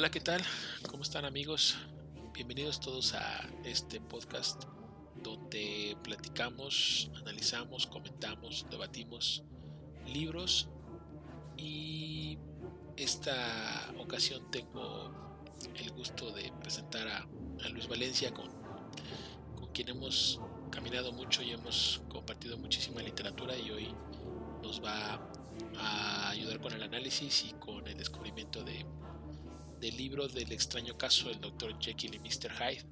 Hola, ¿qué tal? ¿Cómo están amigos? Bienvenidos todos a este podcast donde platicamos, analizamos, comentamos, debatimos libros y esta ocasión tengo el gusto de presentar a, Luis Valencia con, con quien hemos caminado mucho y hemos compartido muchísima literatura y hoy nos va a ayudar con el análisis y con el descubrimiento de, del libro del extraño caso del Dr. Jekyll y Mr. Hyde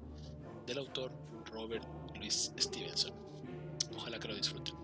del autor Robert Louis Stevenson. Ojalá que lo disfruten.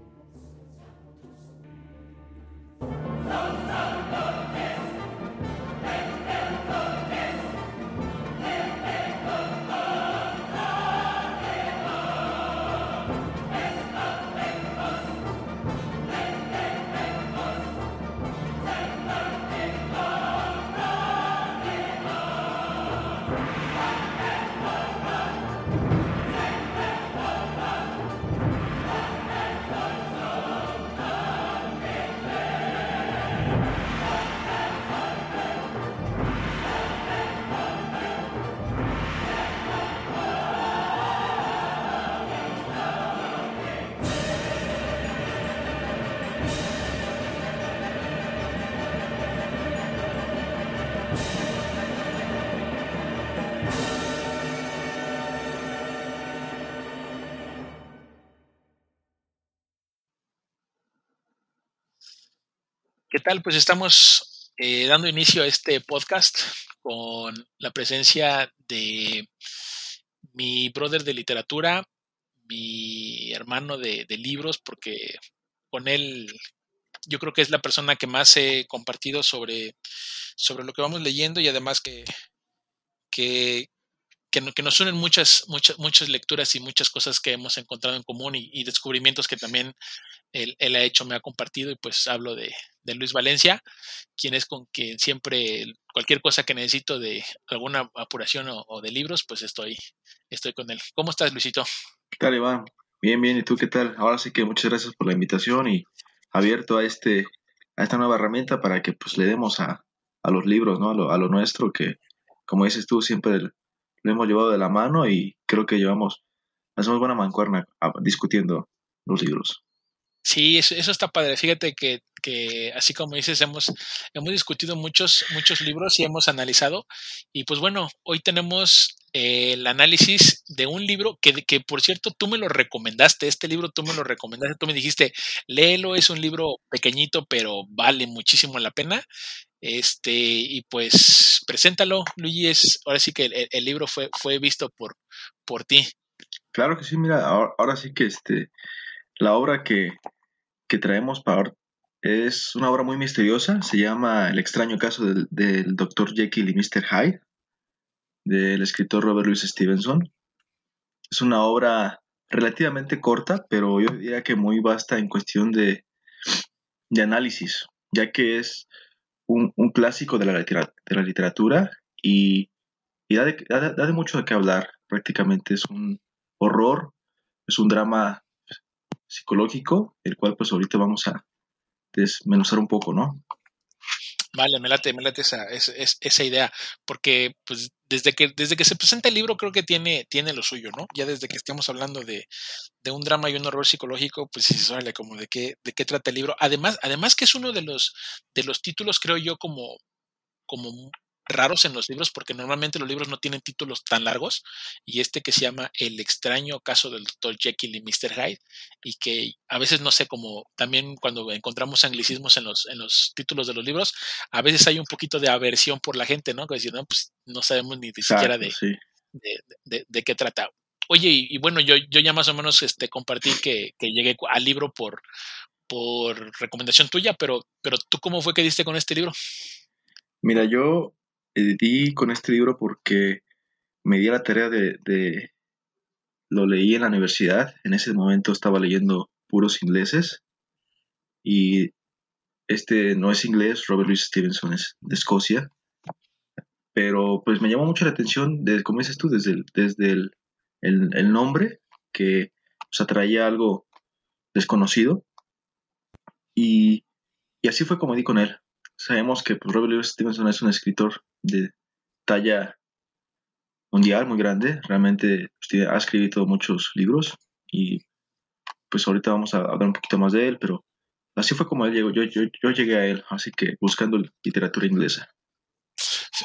Tal? Pues estamos eh, dando inicio a este podcast con la presencia de mi brother de literatura, mi hermano de, libros, porque con él yo creo que es la persona que más he compartido sobre, sobre lo que vamos leyendo y además que, que, que, nos unen muchas, muchas, muchas lecturas y muchas cosas que hemos encontrado en común y, descubrimientos que también él, ha hecho, me ha compartido y pues hablo de, Luis Valencia, quien es con quien siempre cualquier cosa que necesito de alguna apuración o, de libros, pues estoy, estoy con él. ¿Cómo estás, Luisito? ¿Qué tal, Iván? Bien, bien, ¿y tú qué tal? Ahora sí que muchas gracias por la invitación y abierto a este a esta nueva herramienta para que pues le demos a, los libros, ¿no? A lo, a lo nuestro que, como dices tú, siempre lo hemos llevado de la mano y creo que llevamos, hacemos buena mancuerna ah, discutiendo los libros. Sí, eso, está padre. Fíjate que, que, así como dices, hemos, hemos discutido muchos, muchos libros y hemos analizado. Y pues bueno, hoy tenemos eh, el análisis de un libro que, que, por cierto, tú me lo recomendaste. Este libro tú me lo recomendaste. Tú me dijiste, léelo, es un libro pequeñito, pero vale muchísimo la pena. Este, y pues preséntalo, Luis. Ahora sí que el, libro fue, fue visto por, por ti. Claro que sí, mira, ahora, sí que este, la obra que, que traemos para es una obra muy misteriosa, se llama El extraño caso del, del Dr. Jekyll y Mr. Hyde, del escritor Robert Louis Stevenson. Es una obra relativamente corta, pero yo diría que muy vasta en cuestión de, de análisis, ya que es un, clásico de la, de la literatura y, da, de, mucho de qué hablar. Prácticamente es un horror, es un drama psicológico, el cual pues ahorita vamos a desmenuzar un poco, ¿no? Vale, me late, me late esa, esa, esa idea, porque pues desde que, desde que se presenta el libro creo que tiene, tiene lo suyo, ¿no? Ya desde que estamos hablando de, de un drama y un horror psicológico, pues sí se como de qué, de qué trata el libro. Además, además que es uno de los, de los títulos, creo yo, como, como raros en los libros porque normalmente los libros no tienen títulos tan largos y este que se llama El extraño caso del Dr. Jekyll y Mr. Hyde y que a veces no sé como también cuando encontramos anglicismos en los, en los títulos de los libros a veces hay un poquito de aversión por la gente no que decir no pues no sabemos ni siquiera de, de, qué trata oye y, bueno yo, yo ya más o menos este compartí que, que llegué al libro por por recomendación tuya pero pero tú cómo fue que diste con este libro Mira, yo di con este libro porque me di la tarea de, Lo leí en la universidad, en ese momento estaba leyendo puros ingleses y este no es inglés, Robert Louis Stevenson es de Escocia, pero pues me llamó mucho la atención, de, como dices tú, desde el, desde el, nombre, que pues, atraía algo desconocido. Y, y así fue como di con él. Sabemos que pues, Robert Louis Stevenson es un escritor de, talla mundial muy grande. Realmente pues, ha escrito muchos libros y pues ahorita vamos a hablar un poquito más de él, pero así fue como él llegó. Yo, yo, llegué a él, así que buscando literatura inglesa.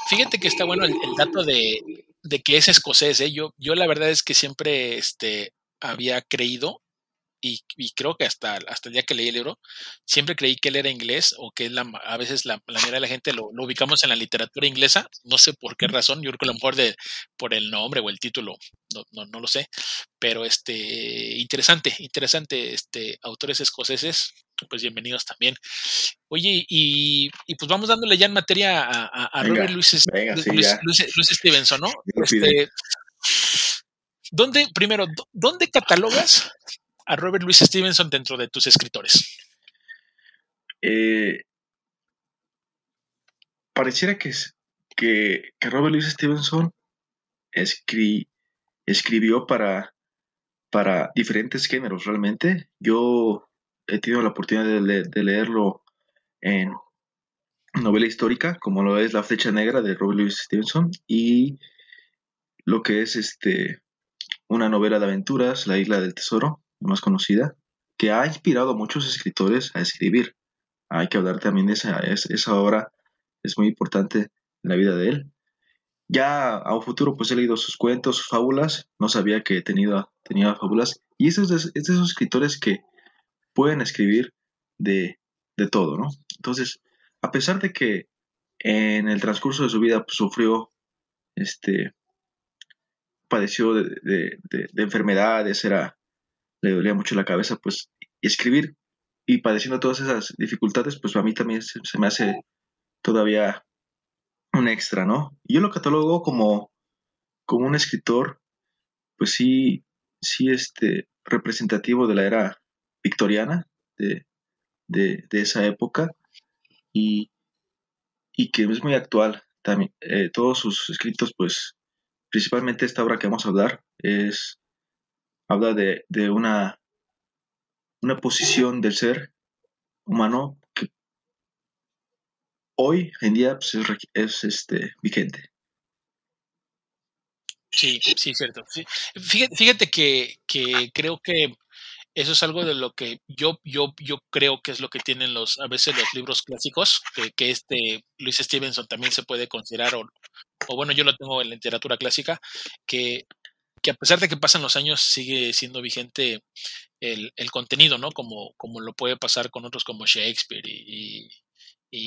Fíjate que está bueno el, dato de, que es escocés. ¿eh? Yo, yo la verdad es que siempre este, había creído y, creo que hasta, hasta el día que leí el libro, siempre creí que él era inglés o que la, a veces la, la mayoría de la gente lo, ubicamos en la literatura inglesa, no sé por qué razón, yo creo que a lo mejor de, por el nombre o el título, no, no, no lo sé, pero este, interesante, interesante, este, autores escoceses, pues bienvenidos también. Oye, y, y pues vamos dándole ya en materia a, a, Robert Louis, Stevenson, ¿no? Este, ¿Dónde, primero, dónde catalogas a Robert Louis Stevenson dentro de tus escritores? Eh, pareciera que, que, que, Robert Louis Stevenson escribió para, para diferentes géneros realmente. Yo he tenido la oportunidad de, leerlo en novela histórica, como lo es La Flecha Negra de Robert Louis Stevenson, y lo que es este una novela de aventuras, La Isla del Tesoro, más conocida, que ha inspirado a muchos escritores a escribir. Hay que hablar también de esa, esa obra, es muy importante en la vida de él. Ya a un futuro pues he leído sus cuentos, sus fábulas, no sabía que tenía, tenía fábulas, y es de, es de esos escritores que pueden escribir de, de, todo, ¿no? Entonces, a pesar de que en el transcurso de su vida pues, sufrió, este, padeció de, de, de enfermedades, era le dolía mucho la cabeza, pues escribir y padeciendo todas esas dificultades, pues a mí también se, me hace todavía un extra, ¿no? yo lo catalogo como, como un escritor, pues sí, sí, este, representativo de la era victoriana, de, esa época, y, y, que es muy actual. También, eh, todos sus escritos, pues, principalmente esta obra que vamos a hablar, es habla de, una, una posición del ser humano que hoy en día pues, es, este, vigente. Sí, sí, cierto. Fíjate, que, creo que eso es algo de lo que yo, yo, yo creo que es lo que tienen los, a veces los libros clásicos, que, que este Luis Stevenson también se puede considerar, o, o, bueno, yo lo tengo en literatura clásica, que que a pesar de que pasan los años sigue siendo vigente el, contenido, ¿no? Como, como lo puede pasar con otros como Shakespeare y,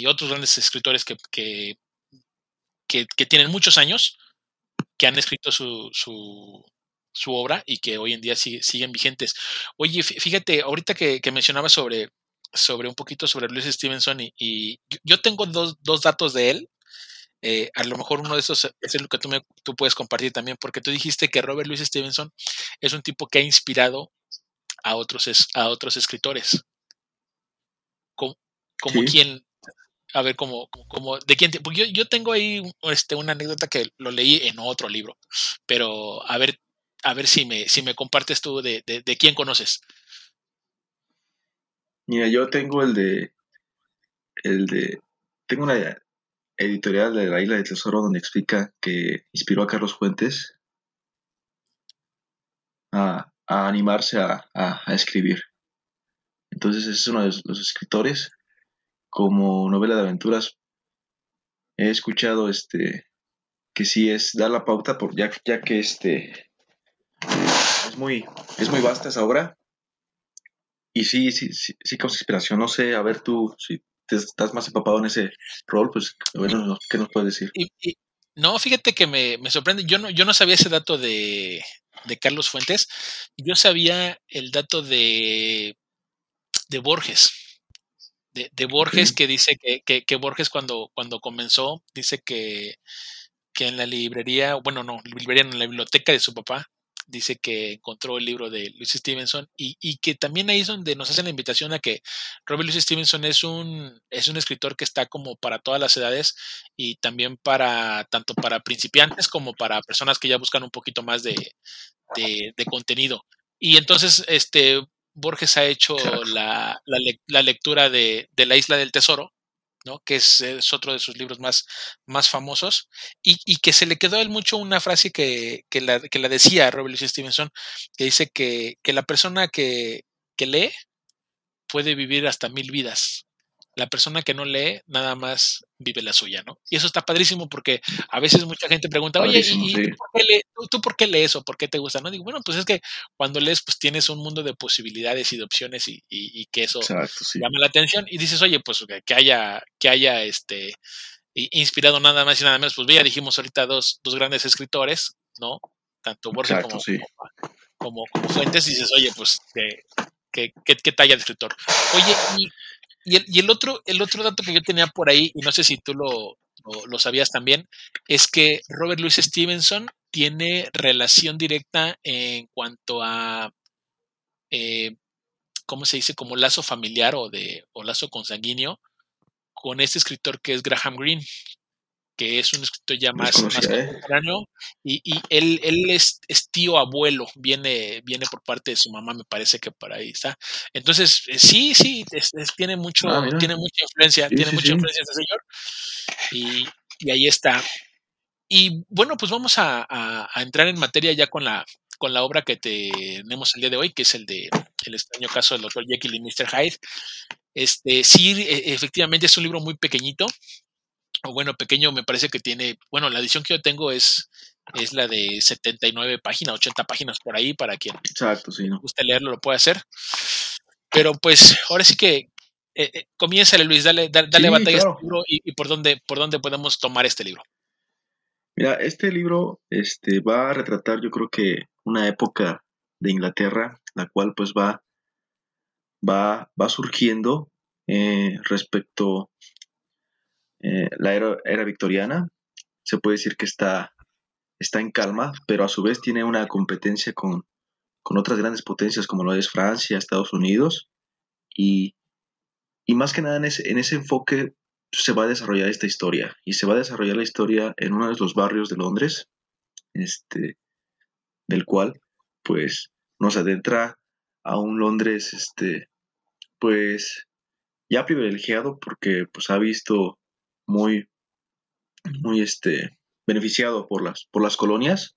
otros grandes escritores que, que, que, tienen muchos años, que han escrito su, su, obra y que hoy en día siguen vigentes. Oye, fíjate, ahorita que, que mencionaba sobre, sobre un poquito sobre Luis Stevenson y, y yo tengo dos, dos, datos de él eh, a lo mejor uno de esos es lo que tú, me, tú puedes compartir también, porque tú dijiste que Robert Louis Stevenson es un tipo que ha inspirado a otros, a otros escritores. Como, como quien, a ver, como, como, de quién, porque yo, tengo ahí este, una anécdota que lo leí en otro libro, pero a ver, a ver si me, si me compartes tú de, de, de quién conoces. Mira, yo tengo el de, el de, tengo una, editorial de la Isla del Tesoro donde explica que inspiró a Carlos Fuentes a, animarse a, escribir. Entonces es uno de los escritores. Como novela de aventuras he escuchado este que sí es dar la pauta por ya, ya que este es muy es muy vasta esa obra y sí sí sí, sí causa inspiración no sé a ver tú si estás más empapado en ese rol, pues bueno, ¿qué nos puedes decir? no, fíjate que me, sorprende. Yo no, yo no sabía ese dato de, de Carlos Fuentes. Yo sabía el dato de, de Borges. De, de Borges que dice que, que, Borges cuando, cuando comenzó, dice que, que en la librería, bueno, no, librería en la biblioteca de su papá, dice que encontró el libro de Luis Stevenson y, que también ahí es donde nos hacen la invitación a que Robert Louis Stevenson es un, es un escritor que está como para todas las edades y también para tanto para principiantes como para personas que ya buscan un poquito más de, contenido. Y entonces, este, Borges ha hecho la, la, lectura de, de, La Isla del Tesoro, Que es, otro de sus libros más, más famosos, y, y, que se le quedó a él mucho una frase que, que, la, que la, decía Robert Louis Stevenson, que dice que, que la persona que lee puede vivir hasta mil vidas, la persona que no lee nada más vive la suya, ¿no? Y eso está padrísimo porque a veces mucha gente pregunta, oye, ¿y, tú, por qué lees o por qué te gusta? No digo, bueno, pues es que cuando lees, pues tienes un mundo de posibilidades y de opciones y, que eso llama la atención y dices, oye, pues que haya, que haya este inspirado nada más y nada menos, pues ya dijimos ahorita dos, dos grandes escritores, ¿no? Tanto Borges como, como, como, Fuentes, y dices, oye, pues que, que, talla de escritor. Oye, y y el, otro, el otro dato que yo tenía por ahí, y no sé si tú lo, sabías también, es que Robert Louis Stevenson tiene relación directa en cuanto a, eh, ¿cómo se dice? Como lazo familiar o, de, o lazo consanguíneo con este escritor que es Graham Greene, que es un escritor ya más, más ¿eh? contemporáneo, y, y, él, él es, tío abuelo, viene, viene por parte de su mamá, me parece que por ahí está. Entonces, eh, sí, sí, tiene mucho, ah, tiene mucha influencia, tiene mucha influencia este señor, y, y, ahí está. Y bueno, pues vamos a, a, entrar en materia ya con la, con la obra que tenemos el día de hoy, que es el de El extraño caso del doctor Jekyll y Mr. Hyde. Este, sí, e, efectivamente es un libro muy pequeñito, o bueno, pequeño, me parece que tiene, bueno, la edición que yo tengo es, es la de 79 páginas, 80 páginas por ahí, para quien Exacto, sí, ¿no? guste leerlo, lo puede hacer. Pero pues ahora sí que eh, eh comienza, Luis, dale, dale, batalla a este libro y, por, dónde, por dónde podemos tomar este libro. Mira, este libro este, va a retratar yo creo que una época de Inglaterra, la cual pues va, va, va surgiendo eh, respecto eh, la era, victoriana. Se puede decir que está, está en calma, pero a su vez tiene una competencia con, otras grandes potencias como lo es Francia, Estados Unidos, y, más que nada en ese, en ese enfoque se va a desarrollar esta historia, y se va a desarrollar la historia en uno de los barrios de Londres, este, del cual pues nos adentra a un Londres este pues ya privilegiado porque pues ha visto muy, muy este, beneficiado por las, por las colonias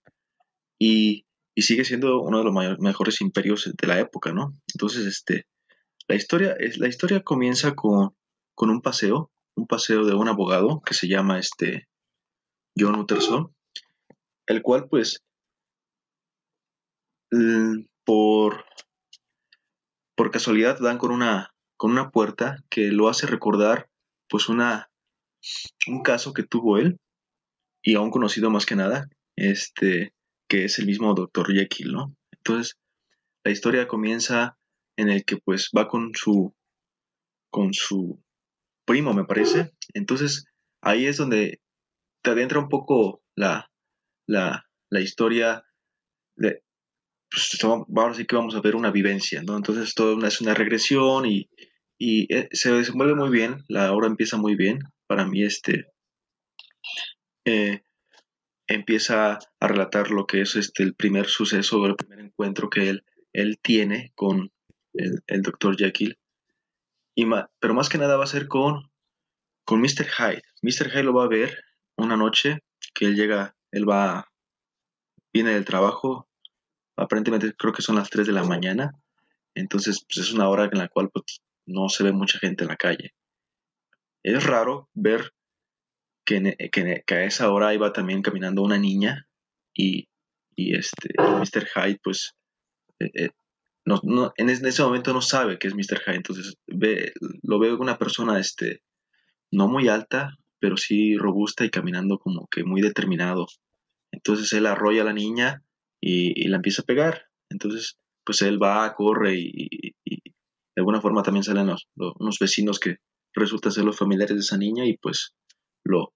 y, sigue siendo uno de los mejores imperios de la época, ¿no? Entonces, este, la historia, la historia comienza con, con un paseo, un paseo de un abogado que se llama este John Utterson, el cual pues por, por casualidad dan con una, con una puerta que lo hace recordar pues una, un caso que tuvo él, y aún conocido más que nada, este, que es el mismo Dr. Jekyll, ¿no? Entonces, la historia comienza en el que pues va con su, con su primo, me parece. Entonces, ahí es donde te adentra un poco la, la, la historia de, pues, ahora sí que vamos a ver una vivencia, ¿no? Entonces todo es una regresión y, y eh, se desenvuelve muy bien, la obra empieza muy bien, para mí este eh, empieza a relatar lo que es este el primer suceso, el primer encuentro que él, él tiene con el, Dr. Jekyll. Y pero más que nada va a ser con, con Mr. Hyde. Mr. Hyde lo va a ver una noche que él llega, él va, viene del trabajo, aparentemente creo que son las 3 de la mañana, entonces pues, es una hora en la cual pues, no se ve mucha gente en la calle. Es raro ver que, que, a esa hora iba también caminando una niña y, y este, Mr. Hyde, pues, eh, eh, no, en, ese momento no sabe que es Mr. Hyde, entonces ve, lo veo una persona, este, no muy alta, pero sí robusta y caminando como que muy determinado. Entonces él arrolla a la niña y, la empieza a pegar. Entonces, pues él va, corre y, y de alguna forma también salen los, unos vecinos que, resulta ser los familiares de esa niña y pues lo,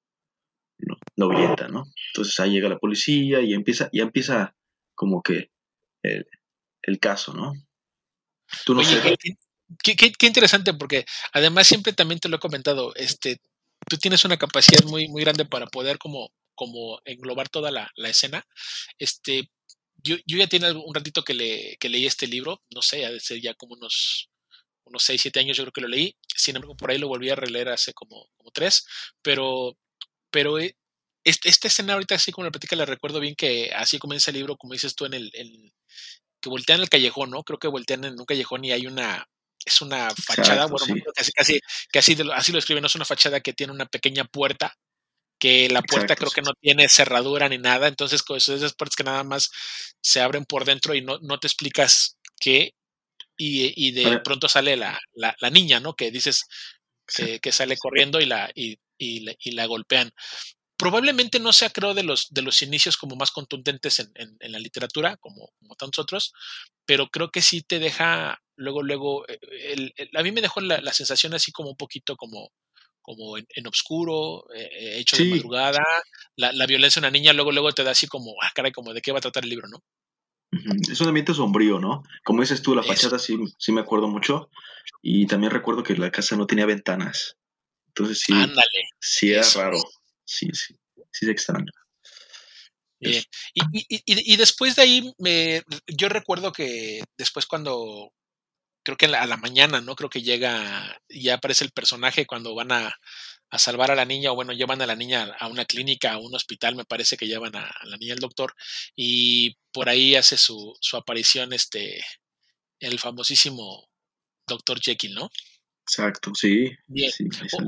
lo, ahuyenta, ¿no? Entonces ahí llega la policía y empieza, ya empieza como que el, caso, ¿no? Tú no sé. Qué, qué, interesante, porque además siempre también te lo he comentado, este, tú tienes una capacidad muy, muy grande para poder como, como englobar toda la, la escena. Este, yo, yo, ya tiene un ratito que, le, que leí este libro, no sé, ha de ser ya como unos unos 6, 7 años yo creo que lo leí, sin embargo por ahí lo volví a releer hace como, como 3, pero, pero eh, esta escena ahorita así como la platica la recuerdo bien que así comienza el libro, como dices tú, en el, que voltean el callejón, ¿no? Creo que voltean en un callejón y hay una, es una fachada, bueno, casi, casi, casi así lo escriben, no es una fachada que tiene una pequeña puerta, que la puerta creo que no tiene cerradura ni nada, entonces con esas puertas que nada más se abren por dentro y no, no te explicas qué, y, y de pronto sale la, la, la, niña, ¿no? Que dices que, que sale corriendo y la, y, y, y la golpean probablemente no sea, creo, de los, de los inicios como más contundentes en, en, la literatura, como, como, tantos otros, pero creo que sí te deja, luego, luego, eh, el, a mí me dejó la, la, sensación así como un poquito como, como en, en oscuro, eh, hecho de madrugada, la, la, violencia de una niña, luego, luego te da así como, ah, caray, como de qué va a tratar el libro, ¿no? Es un ambiente sombrío, ¿no? Como dices tú, la fachada sí, sí me acuerdo mucho. Y también recuerdo que la casa no tenía ventanas. Entonces sí, Ándale, sí era raro sí, sí, sí se extraña. y, y, y, después de ahí, me, yo recuerdo que después cuando, creo que a la mañana, ¿no? Creo que llega, ya aparece el personaje cuando van a, a, salvar a la niña, o bueno, llevan a la niña a una clínica, a un hospital, me parece que llevan a, a la niña al doctor, y por ahí hace su, su aparición este, el famosísimo doctor Jekyll, ¿no? Exacto, sí.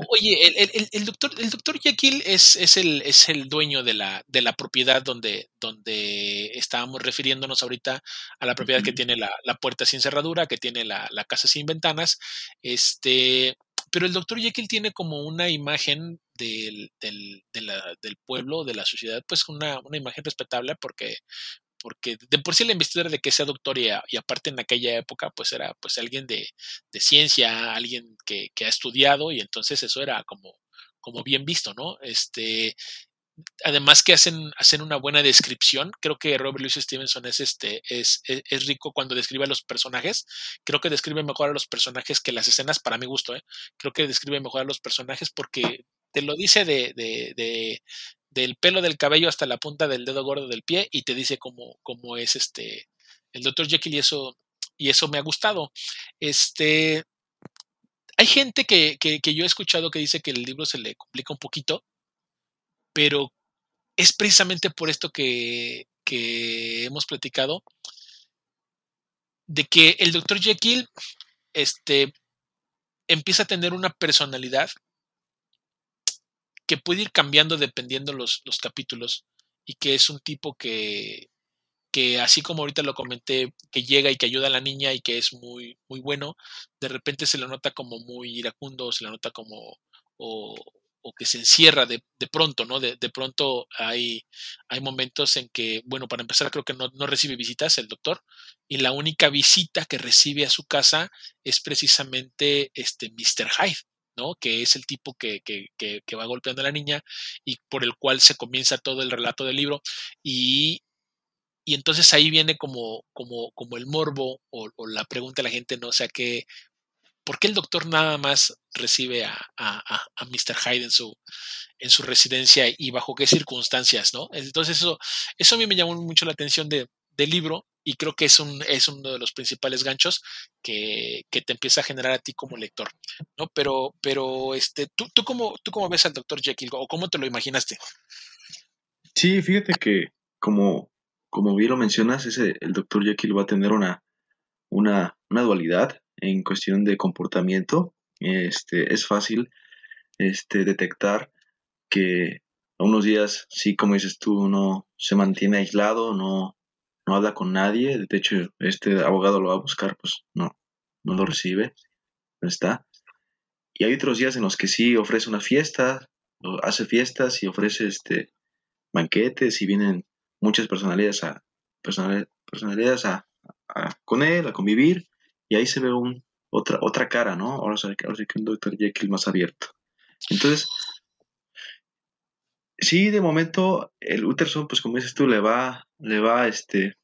oye, el, el, el, doctor, el doctor Jekyll es, es, el, es el dueño de la, de la propiedad donde, donde estábamos refiriéndonos ahorita a la propiedad que tiene la, la, puerta sin cerradura, que tiene la, la, casa sin ventanas. Este, pero el doctor Jekyll tiene como una imagen del, del, de la, del pueblo, de la sociedad, pues una, una imagen respetable porque porque de por sí la investidura de que sea doctor y, aparte en aquella época pues era pues alguien de, de ciencia, alguien que, que, ha estudiado y entonces eso era como, como bien visto, ¿no? Este, además que hacen, hacen una buena descripción, creo que Robert Louis Stevenson es, este, es, es, es, rico cuando describe a los personajes, creo que describe mejor a los personajes que las escenas, para mi gusto, ¿eh? creo que describe mejor a los personajes porque te lo dice de, de, de, del pelo del cabello hasta la punta del dedo gordo del pie y te dice cómo, cómo es este el Dr. Jekyll y eso, y eso me ha gustado. Este, hay gente que, que, que, yo he escuchado que dice que el libro se le complica un poquito, pero es precisamente por esto que, que hemos platicado, de que el Dr. Jekyll este, empieza a tener una personalidad que puede ir cambiando dependiendo los, los capítulos y que es un tipo que, que así como ahorita lo comenté, que llega y que ayuda a la niña y que es muy, muy bueno, de repente se lo nota como muy iracundo, se lo nota como, o, o que se encierra de, de pronto, ¿no? De, de, pronto hay, hay momentos en que, bueno, para empezar creo que no, no, recibe visitas el doctor y la única visita que recibe a su casa es precisamente este Mr. Hyde. ¿no? Que es el tipo que, que, que, va golpeando a la niña y por el cual se comienza todo el relato del libro. Y, y entonces ahí viene como, como, como el morbo o, o, la pregunta de la gente, ¿no? O sea, que, ¿por qué el doctor nada más recibe a, a, a Mr. Hyde en su, en su residencia y bajo qué circunstancias, ¿no? Entonces eso, eso a mí me llamó mucho la atención de, del libro y creo que es, un, es uno de los principales ganchos que, que, te empieza a generar a ti como lector, ¿no? Pero, pero este, ¿tú, tú, cómo, ¿tú cómo ves al doctor Jekyll o cómo te lo imaginaste? Sí, fíjate que como, como bien lo mencionas, ese, el doctor Jekyll va a tener una, una, una dualidad en cuestión de comportamiento. Este, es fácil este, detectar que a unos días, sí, como dices tú, uno se mantiene aislado, no, no habla con nadie, de hecho este abogado lo va a buscar, pues no, no lo recibe, no está. Y hay otros días en los que sí ofrece una fiesta, hace fiestas y ofrece este banquetes y vienen muchas personalidades a personalidades a, con él a convivir y ahí se ve un, otra otra cara, ¿no? Ahora sí que un Dr. Jekyll más abierto. Entonces, sí, de momento el Utterson, pues como dices tú, le va, le va este,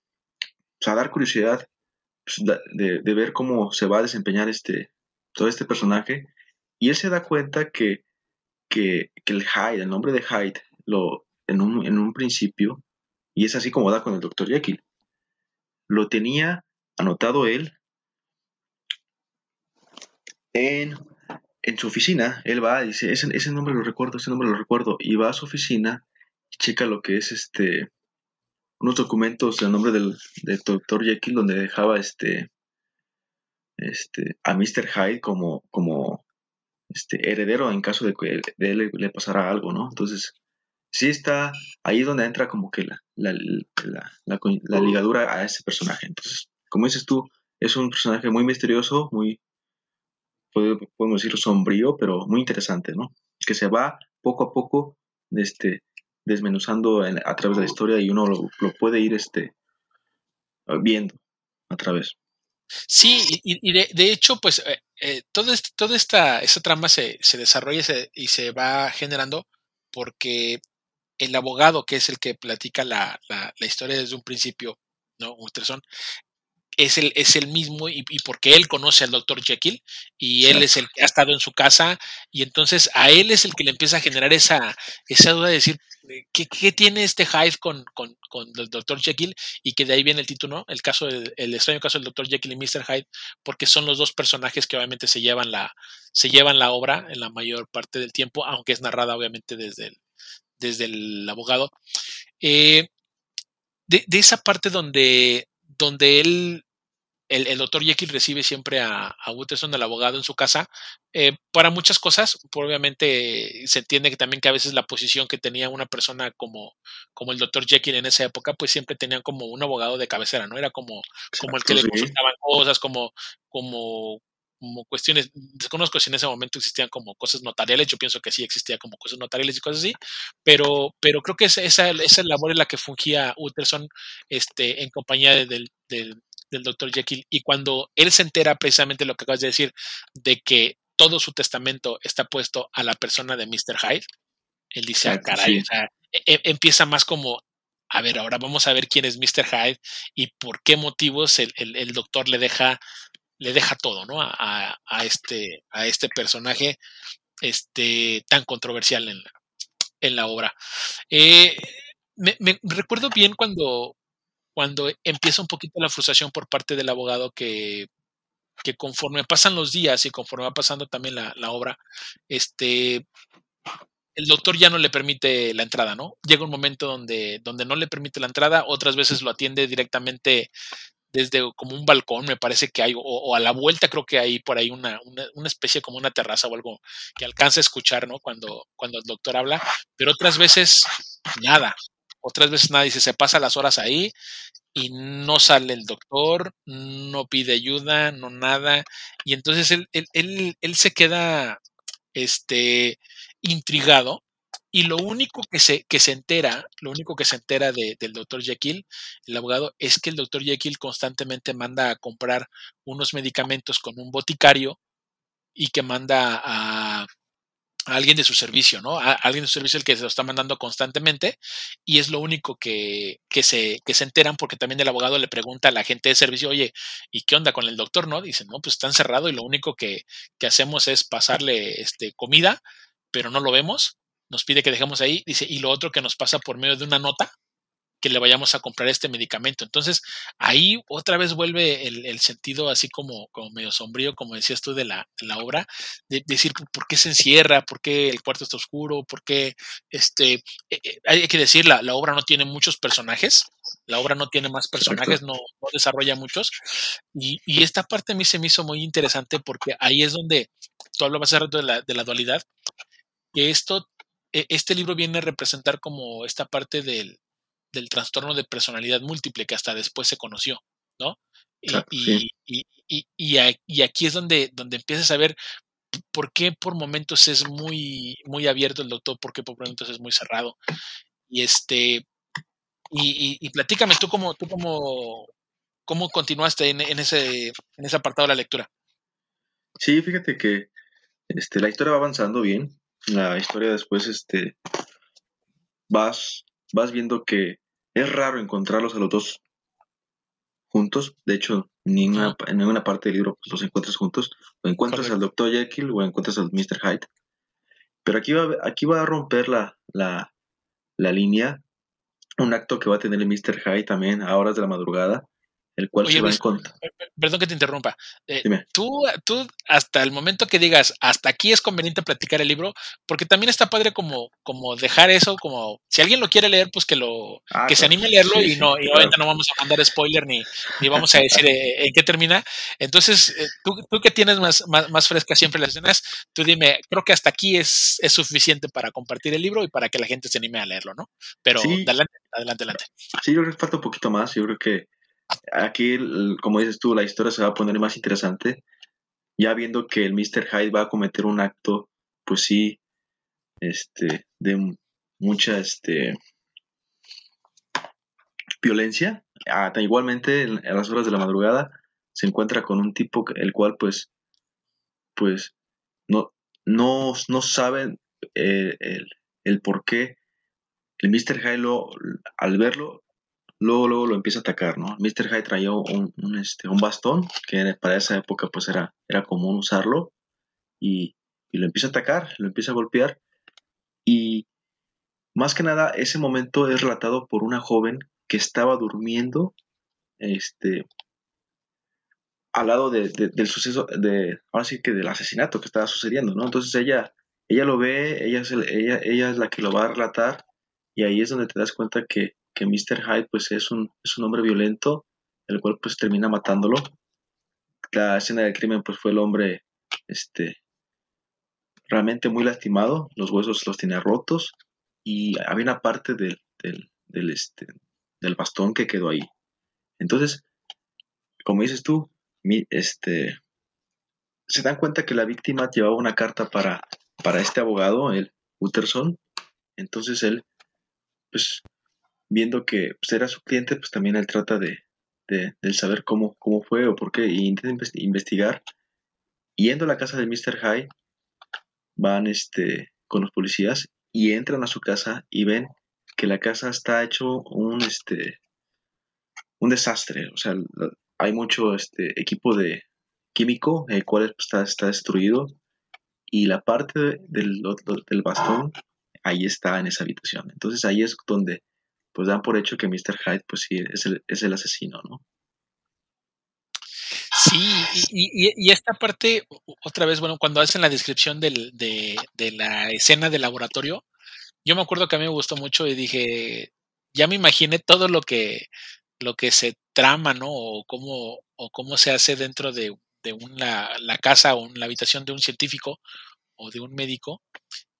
pues, a dar curiosidad pues, de, de, ver cómo se va a desempeñar este, todo este personaje. Y él se da cuenta que, que, que el Hyde, el nombre de Hyde, lo, en, un, en un principio, y es así como da con el Dr. Jekyll, lo tenía anotado él en, su oficina, él va y dice, ese, ese nombre lo recuerdo, ese nombre lo recuerdo, y va a su oficina y checa lo que es este unos documentos a nombre del, del doctor Jekyll donde dejaba este este, a Mr. Hyde como, como este, heredero en caso de que de él le, pasara algo, ¿no? Entonces, sí está ahí donde entra como que la, la, la, ligadura a ese personaje. Entonces, como dices tú, es un personaje muy misterioso, muy, podemos decirlo, sombrío, pero muy interesante, ¿no? Que se va poco a poco este, desmenuzando a través de la historia y uno lo, puede ir este, viendo a través. Sí, y, de, hecho, pues eh, eh, todo toda esta, esta trama se, se desarrolla y se va generando porque el abogado, que es el que platica la, la, la historia desde un principio, ¿no? Ultrason, es el, es el mismo y, porque él conoce al doctor Jekyll y él es el que ha estado en su casa y entonces a él es el que le empieza a generar esa, esa duda de decir, eh, ¿qué, qué tiene este Hyde con, con, con, el doctor Jekyll? Y que de ahí viene el título, el caso del, el extraño caso del doctor Jekyll y Mr. Hyde, porque son los dos personajes que obviamente se llevan la, se llevan la obra en la mayor parte del tiempo, aunque es narrada obviamente desde el, desde el abogado. Eh, de, de, esa parte donde, donde él el, doctor Jekyll recibe siempre a, a Utterson, el abogado, en su casa eh, para muchas cosas. Obviamente se entiende que también que a veces la posición que tenía una persona como, como el doctor Jekyll en esa época, pues siempre tenían como un abogado de cabecera, ¿no? Era como, como el que le consultaban cosas, como, como, como cuestiones, desconozco si en ese momento existían como cosas notariales, yo pienso que sí existía como cosas notariales y cosas así, pero, pero creo que esa, esa, esa labor en la que fungía Utterson este, en compañía del, del, del doctor Jekyll y cuando él se entera precisamente lo que acabas de decir, de que todo su testamento está puesto a la persona de Mr. Hyde, él dice, ah, caray, e, e, empieza más como, a ver, ahora vamos a ver quién es Mr. Hyde y por qué motivos el, el, doctor le deja, le deja todo, ¿no? A, a, este, a este personaje este, tan controversial en la, en la obra. Eh, me, recuerdo bien cuando, cuando empieza un poquito la frustración por parte del abogado que, que conforme pasan los días y conforme va pasando también la, obra, este, el doctor ya no le permite la entrada, ¿no? Llega un momento donde, donde no le permite la entrada, otras veces lo atiende directamente desde como un balcón, me parece que hay, o, a la vuelta creo que hay por ahí una, una, una, especie como una terraza o algo que alcanza a escuchar, ¿no? Cuando, cuando el doctor habla, pero otras veces nada, otras veces nada, se pasa las horas ahí y no sale el doctor, no pide ayuda, no nada, y entonces él, él, él, se queda este, intrigado y lo único que se, que se entera, lo único que se entera de, del doctor Jekyll, el abogado, es que el doctor Jekyll constantemente manda a comprar unos medicamentos con un boticario y que manda a, alguien de su servicio, ¿no? A alguien de su servicio el que se lo está mandando constantemente y es lo único que, que, se, que se enteran porque también el abogado le pregunta a la gente de servicio, oye, ¿y qué onda con el doctor, no? Dicen, no, pues está encerrado y lo único que, que hacemos es pasarle este, comida, pero no lo vemos, nos pide que dejemos ahí, dice, y lo otro que nos pasa por medio de una nota que le vayamos a comprar este medicamento. Entonces, ahí otra vez vuelve el, sentido así como, como medio sombrío, como decías tú, de la, la obra, de, decir por qué se encierra, por qué el cuarto está oscuro, por qué, este, eh, eh, hay que decir, la, la, obra no tiene muchos personajes, la obra no tiene más personajes, no, no, desarrolla muchos, y, y, esta parte a mí se me hizo muy interesante porque ahí es donde, tú hablabas hace rato de la, de la dualidad, que esto, e, este libro viene a representar como esta parte del, del trastorno de personalidad múltiple que hasta después se conoció, ¿no? Y, y, y, y, aquí es donde, donde empiezas a ver por qué por momentos es muy, muy abierto el doctor, por qué por momentos es muy cerrado. Y este, y, platícame tú cómo, tú cómo, cómo continuaste en, en, ese, en ese apartado de la lectura. Sí, fíjate que este, la historia va avanzando bien. La historia después, este, vas vas viendo que es raro encontrarlos a los dos juntos. De hecho, ni en ninguna parte del libro pues, los encuentras juntos. O encuentras al Dr. Jekyll o encuentras al Mr. Hyde. Pero aquí va, aquí va a romper la, la, la línea un acto que va a tener el Mr. Hyde también a horas de la madrugada. El cual se va en contra. Perdón que te interrumpa. Eh, tú, tú, hasta el momento que digas, hasta aquí es conveniente platicar el libro, porque también está padre como, como dejar eso, como si alguien lo quiere leer, pues que lo ah, que se anime a leerlo y no, y obviamente no vamos a mandar spoiler ni, ni vamos a decir eh, en qué termina. Entonces, eh, tú, tú, que tienes más, más, más fresca siempre las escenas, tú dime, creo que hasta aquí es, es suficiente para compartir el libro y para que la gente se anime a leerlo, ¿no? Pero adelante, adelante, adelante. Sí, yo creo que falta un poquito más, yo creo que aquí, como dices tú, la historia se va a poner más interesante, ya viendo que el Mr. Hyde va a cometer un acto, pues sí, este, de mucha, este, violencia. Ah, igualmente, en, las horas de la madrugada, se encuentra con un tipo el cual, pues, pues, no, no, no saben eh, el, el, por qué el Mr. Hyde al verlo luego, luego lo empieza a atacar, ¿no? Mr. Hyde traía un, este, un bastón, que para esa época pues era, era común usarlo, y, lo empieza a atacar, lo empieza a golpear, y más que nada ese momento es relatado por una joven que estaba durmiendo, este, al lado del suceso, de, ahora sí que del asesinato que estaba sucediendo, ¿no? Entonces ella, ella lo ve, ella es, ella, ella es la que lo va a relatar, y ahí es donde te das cuenta que que Mr. Hyde pues es un, es un hombre violento, el cual pues termina matándolo. La escena del crimen pues fue el hombre este, realmente muy lastimado, los huesos los tenía rotos y había una parte del, del, este, del bastón que quedó ahí. Entonces, como dices tú, este, se dan cuenta que la víctima llevaba una carta para, para este abogado, el Utterson. Entonces él, pues, viendo que pues, era su cliente, pues también él trata de, saber cómo, cómo fue o por qué, y intenta investigar. Yendo a la casa de Mr. High, van este, con los policías y entran a su casa y ven que la casa está hecho un, este, un desastre. O sea, hay mucho este, equipo de químico, el cual está, está destruido, y la parte del, del bastón ahí está en esa habitación. Entonces ahí es donde pues dan por hecho que Mr. Hyde, pues sí, es el, es el asesino, ¿no? Sí, y, esta parte, otra vez, bueno, cuando hacen la descripción del, de, de, la escena del laboratorio, yo me acuerdo que a mí me gustó mucho y dije, ya me imaginé todo lo que, lo que se trama, ¿no? O cómo, o cómo se hace dentro de, de una, la casa o la habitación de un científico o de un médico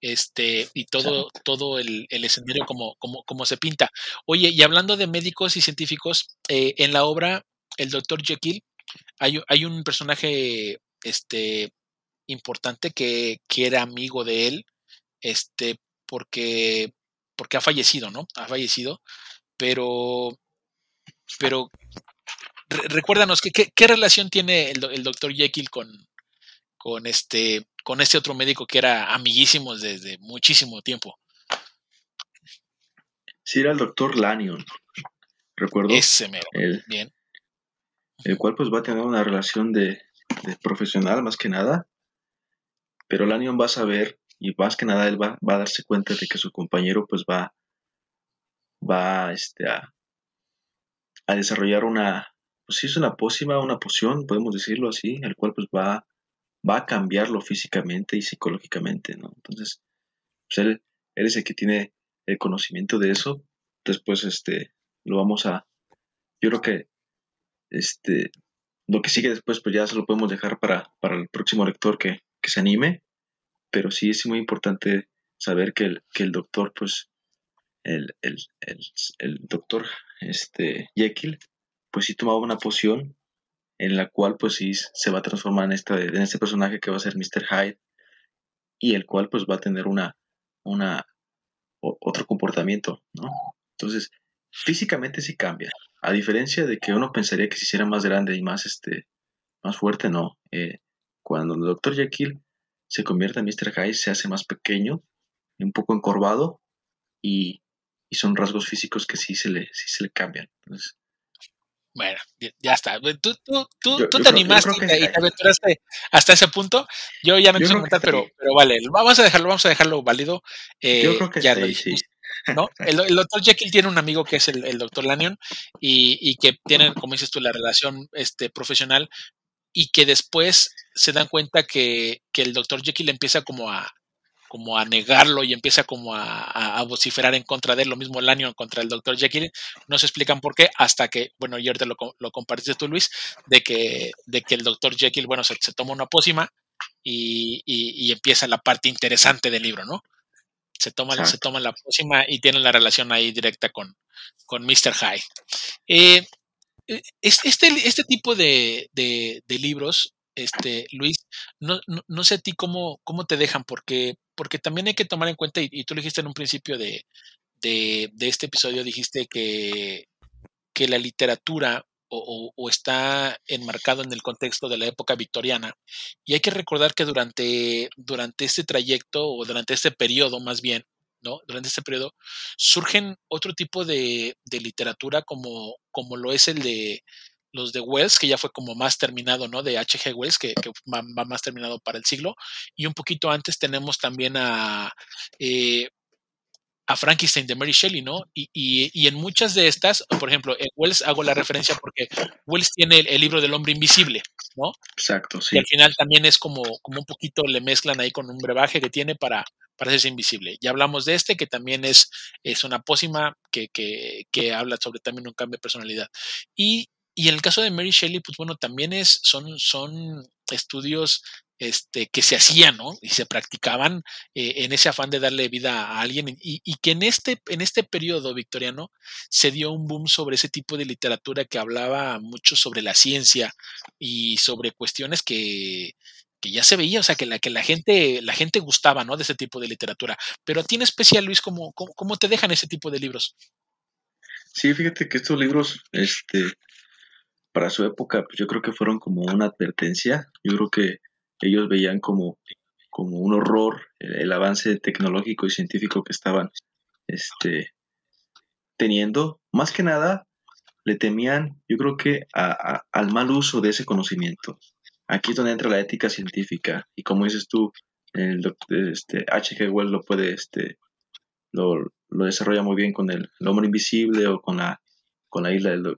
este, y todo, todo el, escenario como, como, como, se pinta. Oye, y hablando de médicos y científicos, eh, en la obra El Doctor Jekyll hay, hay un personaje este, importante que, que, era amigo de él, este, porque, porque ha fallecido, ¿no? Ha fallecido, pero, pero recuérdanos, ¿qué, qué, relación tiene el, el Doctor Jekyll con, con este con este otro médico que era amiguísimos desde muchísimo tiempo. Sí, era el doctor Lanyon, recuerdo. Ese mero, el, bien. El cual pues va a tener una relación de, profesional más que nada, pero Lanyon va a saber y más que nada él va, a darse cuenta de que su compañero pues va, va este, a, a desarrollar una, pues sí es una pócima, una poción, podemos decirlo así, el cual pues va va a cambiarlo físicamente y psicológicamente, ¿no? Entonces, pues él, es el que tiene el conocimiento de eso. Después, este, lo vamos a, yo creo que, este, lo que sigue después, pues ya se lo podemos dejar para, para el próximo lector que, se anime, pero sí es muy importante saber que el, que el doctor, pues, el, el, el doctor este, Jekyll, pues sí tomaba una poción en la cual pues sí se va a transformar en, esta, en este personaje que va a ser Mr. Hyde y el cual pues va a tener una, una otro comportamiento, ¿no? Entonces, físicamente sí cambia, a diferencia de que uno pensaría que se hiciera más grande y más, este, más fuerte, no. Eh, cuando el Dr. Jekyll se convierte en Mr. Hyde, se hace más pequeño, un poco encorvado y, y son rasgos físicos que sí se le, sí se le cambian. Entonces, bueno, ya está. Tú, tú, tú, tú te animaste y, te, aventuraste hasta ese punto. Yo ya no quiero comentar, pero, pero vale, vamos a dejarlo, vamos a dejarlo válido. Eh, yo creo que ya lo sí. ¿no? El, doctor Jekyll tiene un amigo que es el, doctor Lanyon y, que tienen, como dices tú, la relación este, profesional y que después se dan cuenta que, que el doctor Jekyll empieza como a, como a negarlo y empieza como a, vociferar en contra de él, lo mismo el año contra el doctor Jekyll, no se explican por qué, hasta que, bueno, y ahorita lo, lo compartiste tú, Luis, de que, de que el doctor Jekyll, bueno, se, toma una pócima y, empieza la parte interesante del libro, ¿no? Se toma, se toma la pócima y tienen la relación ahí directa con, con Mr. High. Eh, eh, este, este tipo de, de, de libros este, Luis, no, no, sé a ti cómo, cómo te dejan, porque, porque también hay que tomar en cuenta, y, tú lo dijiste en un principio de, de, este episodio, dijiste que, que la literatura o, está enmarcado en el contexto de la época victoriana. Y hay que recordar que durante, durante este trayecto, o durante este periodo más bien, ¿no? Durante este periodo, surgen otro tipo de, de literatura como, como lo es el de los de Wells, que ya fue como más terminado, ¿no? De H.G. Wells, que, va, más terminado para el siglo. Y un poquito antes tenemos también a, eh, a Frankenstein de Mary Shelley, ¿no? Y, y, en muchas de estas, por ejemplo, en Wells hago la referencia porque Wells tiene el, libro del hombre invisible, ¿no? Exacto, sí. Y al final también es como, como un poquito le mezclan ahí con un brebaje que tiene para, para hacerse invisible. Ya hablamos de este, que también es, es una pócima que, que, que habla sobre también un cambio de personalidad. Y y en el caso de Mary Shelley, pues bueno, también es, son, son estudios este, que se hacían, ¿no? Y se practicaban eh, en ese afán de darle vida a alguien y, y, que en este, en este periodo victoriano se dio un boom sobre ese tipo de literatura que hablaba mucho sobre la ciencia y sobre cuestiones que, que ya se veía, o sea, que la, que la gente, la gente gustaba, ¿no? De ese tipo de literatura. Pero a ti en especial, Luis, ¿cómo, cómo, cómo te dejan ese tipo de libros? Sí, fíjate que estos libros, este, para su época, pues yo creo que fueron como una advertencia. Yo creo que ellos veían como, como un horror el, avance tecnológico y científico que estaban este, teniendo. Más que nada, le temían, yo creo que al mal uso de ese conocimiento. Aquí es donde entra la ética científica. Y como dices tú, el este, H.G. Wells lo puede, este, lo, lo, desarrolla muy bien con el, hombre invisible o con la, con la isla del,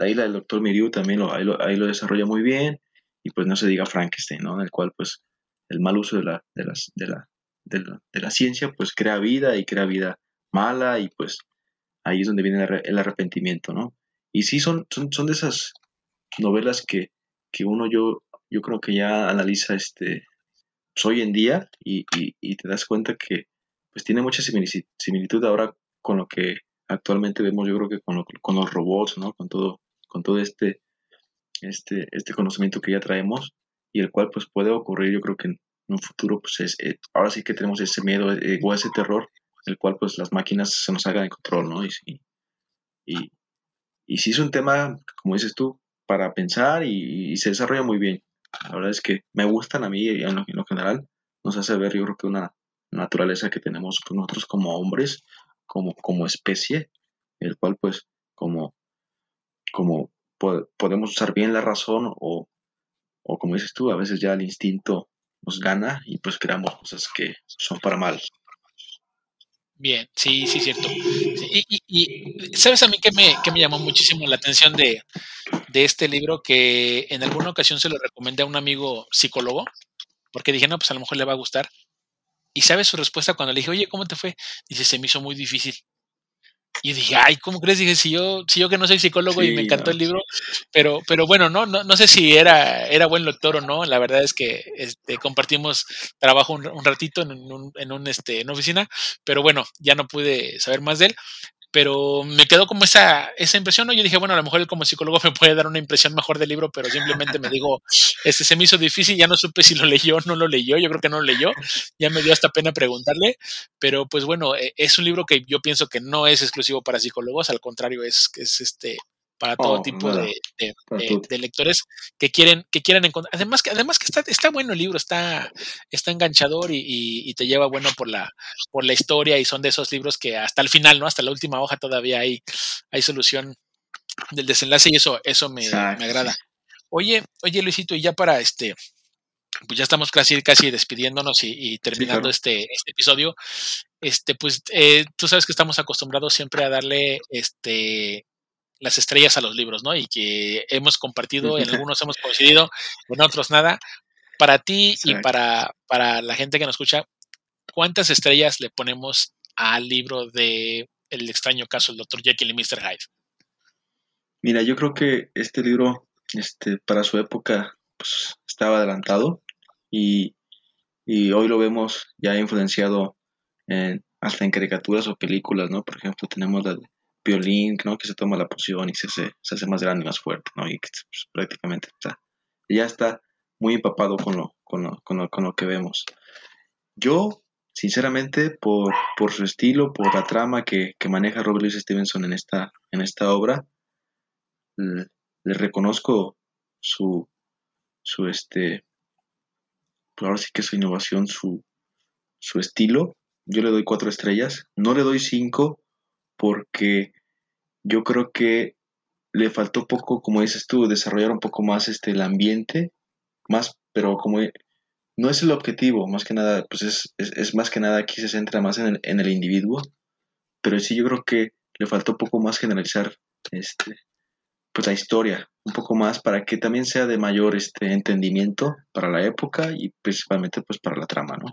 la isla del doctor Miriu también lo, ahí, lo, desarrolla muy bien. Y pues no se diga Frankenstein, ¿no? En el cual pues el mal uso de la, de, las, de, la, de, la, ciencia pues crea vida y crea vida mala y pues ahí es donde viene el arrepentimiento, ¿no? Y sí son, son, de esas novelas que, que, uno yo, yo creo que ya analiza este, pues, hoy en día y, y, te das cuenta que pues tiene mucha similitud ahora con lo que actualmente vemos, yo creo que con, con los robots, ¿no? Con todo, con todo este, este, este conocimiento que ya traemos y el cual pues puede ocurrir, yo creo que en un futuro pues es, eh, ahora sí que tenemos ese miedo eh, o ese terror, el cual pues las máquinas se nos hagan de control, ¿no? Y, y, y, sí es un tema, como dices tú, para pensar y, se desarrolla muy bien. La verdad es que me gustan a mí en lo, en lo general, nos hace ver yo creo que una naturaleza que tenemos nosotros como hombres, como, como especie, el cual pues como como podemos usar bien la razón o, o como dices tú, a veces ya el instinto nos gana y pues creamos cosas que son para mal. Bien, sí, sí, cierto. y, sabes a mí que me, que me llamó muchísimo la atención de, de, este libro, que en alguna ocasión se lo recomendé a un amigo psicólogo, porque dije, no, pues a lo mejor le va a gustar. Y sabes su respuesta cuando le dije, oye, ¿cómo te fue? Dice, se me hizo muy difícil. Y dije, ay, ¿cómo crees? Dije, si yo, si yo que no soy psicólogo y me encantó el libro, pero, pero bueno, no, no, no sé si era, era buen lector o no. La verdad es que este, compartimos trabajo un, un ratito en, un, en, un, este, en una oficina, pero bueno, ya no pude saber más de él pero me quedó como esa, esa impresión, ¿no? Yo dije, bueno, a lo mejor él como psicólogo me puede dar una impresión mejor del libro, pero simplemente me digo, este se me hizo difícil, ya no supe si lo leyó o no lo leyó, yo creo que no lo leyó, ya me dio hasta pena preguntarle, pero pues bueno, e, es un libro que yo pienso que no es exclusivo para psicólogos, al contrario, es, es este, para todo oh, tipo de, de, lectores que quieren, que quieren encontrar. Además que, además que está, está bueno el libro, está, está enganchador y, y, te lleva bueno por la, por la historia y son de esos libros que hasta el final, ¿no? Hasta la última hoja todavía hay, hay solución del desenlace y eso, eso me, me agrada. Oye, oye Luisito, y ya para este, pues ya estamos casi, casi despidiéndonos y, terminando este, este, episodio. Este, pues eh, tú sabes que estamos acostumbrados siempre a darle este las estrellas a los libros, ¿no? Y que hemos compartido, en algunos hemos coincidido, en otros nada. Para ti y para, para la gente que nos escucha, ¿cuántas estrellas le ponemos al libro de El extraño caso del Dr. Jekyll y Mr. Hyde? Mira, yo creo que este libro, este, para su época, pues, estaba adelantado y, hoy lo vemos ya influenciado en, hasta en caricaturas o películas, ¿no? Por ejemplo, tenemos la de Violín, ¿no? Que se toma la poción y se hace, se hace más grande y más fuerte, ¿no? Y pues, prácticamente está, ya está muy empapado con lo, con lo, con lo, con lo que vemos. Yo, sinceramente, por, por, su estilo, por la trama que, que maneja Robert Louis Stevenson en esta, en esta obra, le, reconozco su, su este, pues ahora sí que su innovación, su, su estilo. Yo le doy cuatro estrellas, no le doy cinco porque yo creo que le faltó poco, como dices tú, desarrollar un poco más este, el ambiente, más, pero como no es el objetivo, más que nada, pues es, es, más que nada aquí se centra más en el, en el, individuo, pero sí yo creo que le faltó poco más generalizar este, pues la historia un poco más para que también sea de mayor este entendimiento para la época y principalmente pues para la trama, ¿no?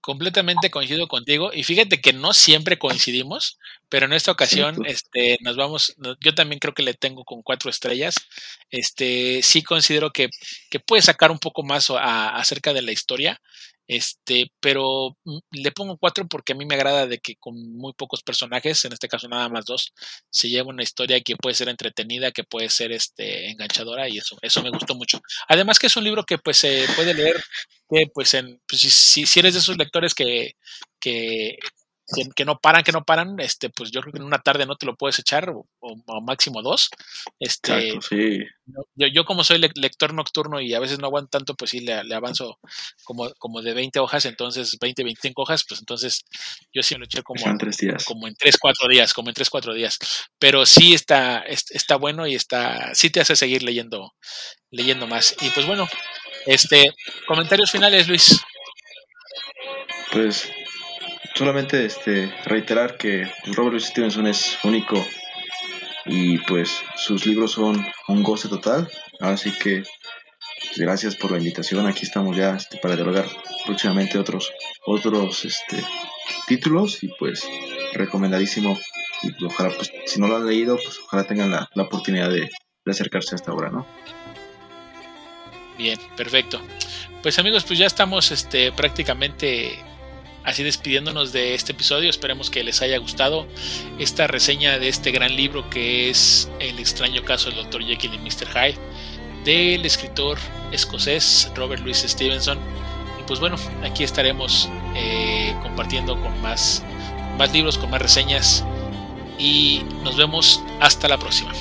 Completamente coincido contigo y fíjate que no siempre coincidimos, pero en esta ocasión este nos vamos yo también creo que le tengo con cuatro estrellas. Este sí considero que, que puede sacar un poco más acerca de la historia este, pero mm, le pongo cuatro porque a mí me agrada de que con muy pocos personajes, en este caso nada más dos, se lleva una historia que puede ser entretenida, que puede ser este, enganchadora y eso, eso me gustó mucho. Además que es un libro que pues se puede leer, que pues en, pues, si, si, eres de esos lectores que, que que, no paran, que no paran, este, pues yo creo que en una tarde no te lo puedes echar, o, máximo dos. Este, yo, yo, como soy lector nocturno y a veces no aguanto tanto, pues sí le, avanzo como, como de 20 hojas, entonces 20, 25 hojas, pues entonces yo sí lo eché como, como en 3, 4 días, como en 3, 4 días. Pero sí está, está bueno y está, sí te hace seguir leyendo, leyendo más. Y pues bueno, este, comentarios finales, Luis. Pues solamente este, reiterar que Robert Louis Stevenson es único y pues sus libros son un goce total. Así que gracias por la invitación. Aquí estamos ya este, para dialogar próximamente otros, otros este, títulos y pues recomendadísimo. Y ojalá, pues, si no lo han leído, pues ojalá tengan la, la oportunidad de, de acercarse a esta obra, ¿no? Bien, perfecto. Pues amigos, pues ya estamos este, prácticamente Así despidiéndonos de este episodio, esperemos que les haya gustado esta reseña de este gran libro que es El extraño caso del Dr. Jekyll y Mr. Hyde del escritor escocés Robert Louis Stevenson. Y pues bueno, aquí estaremos eh, compartiendo con más, más libros, con más reseñas y nos vemos hasta la próxima.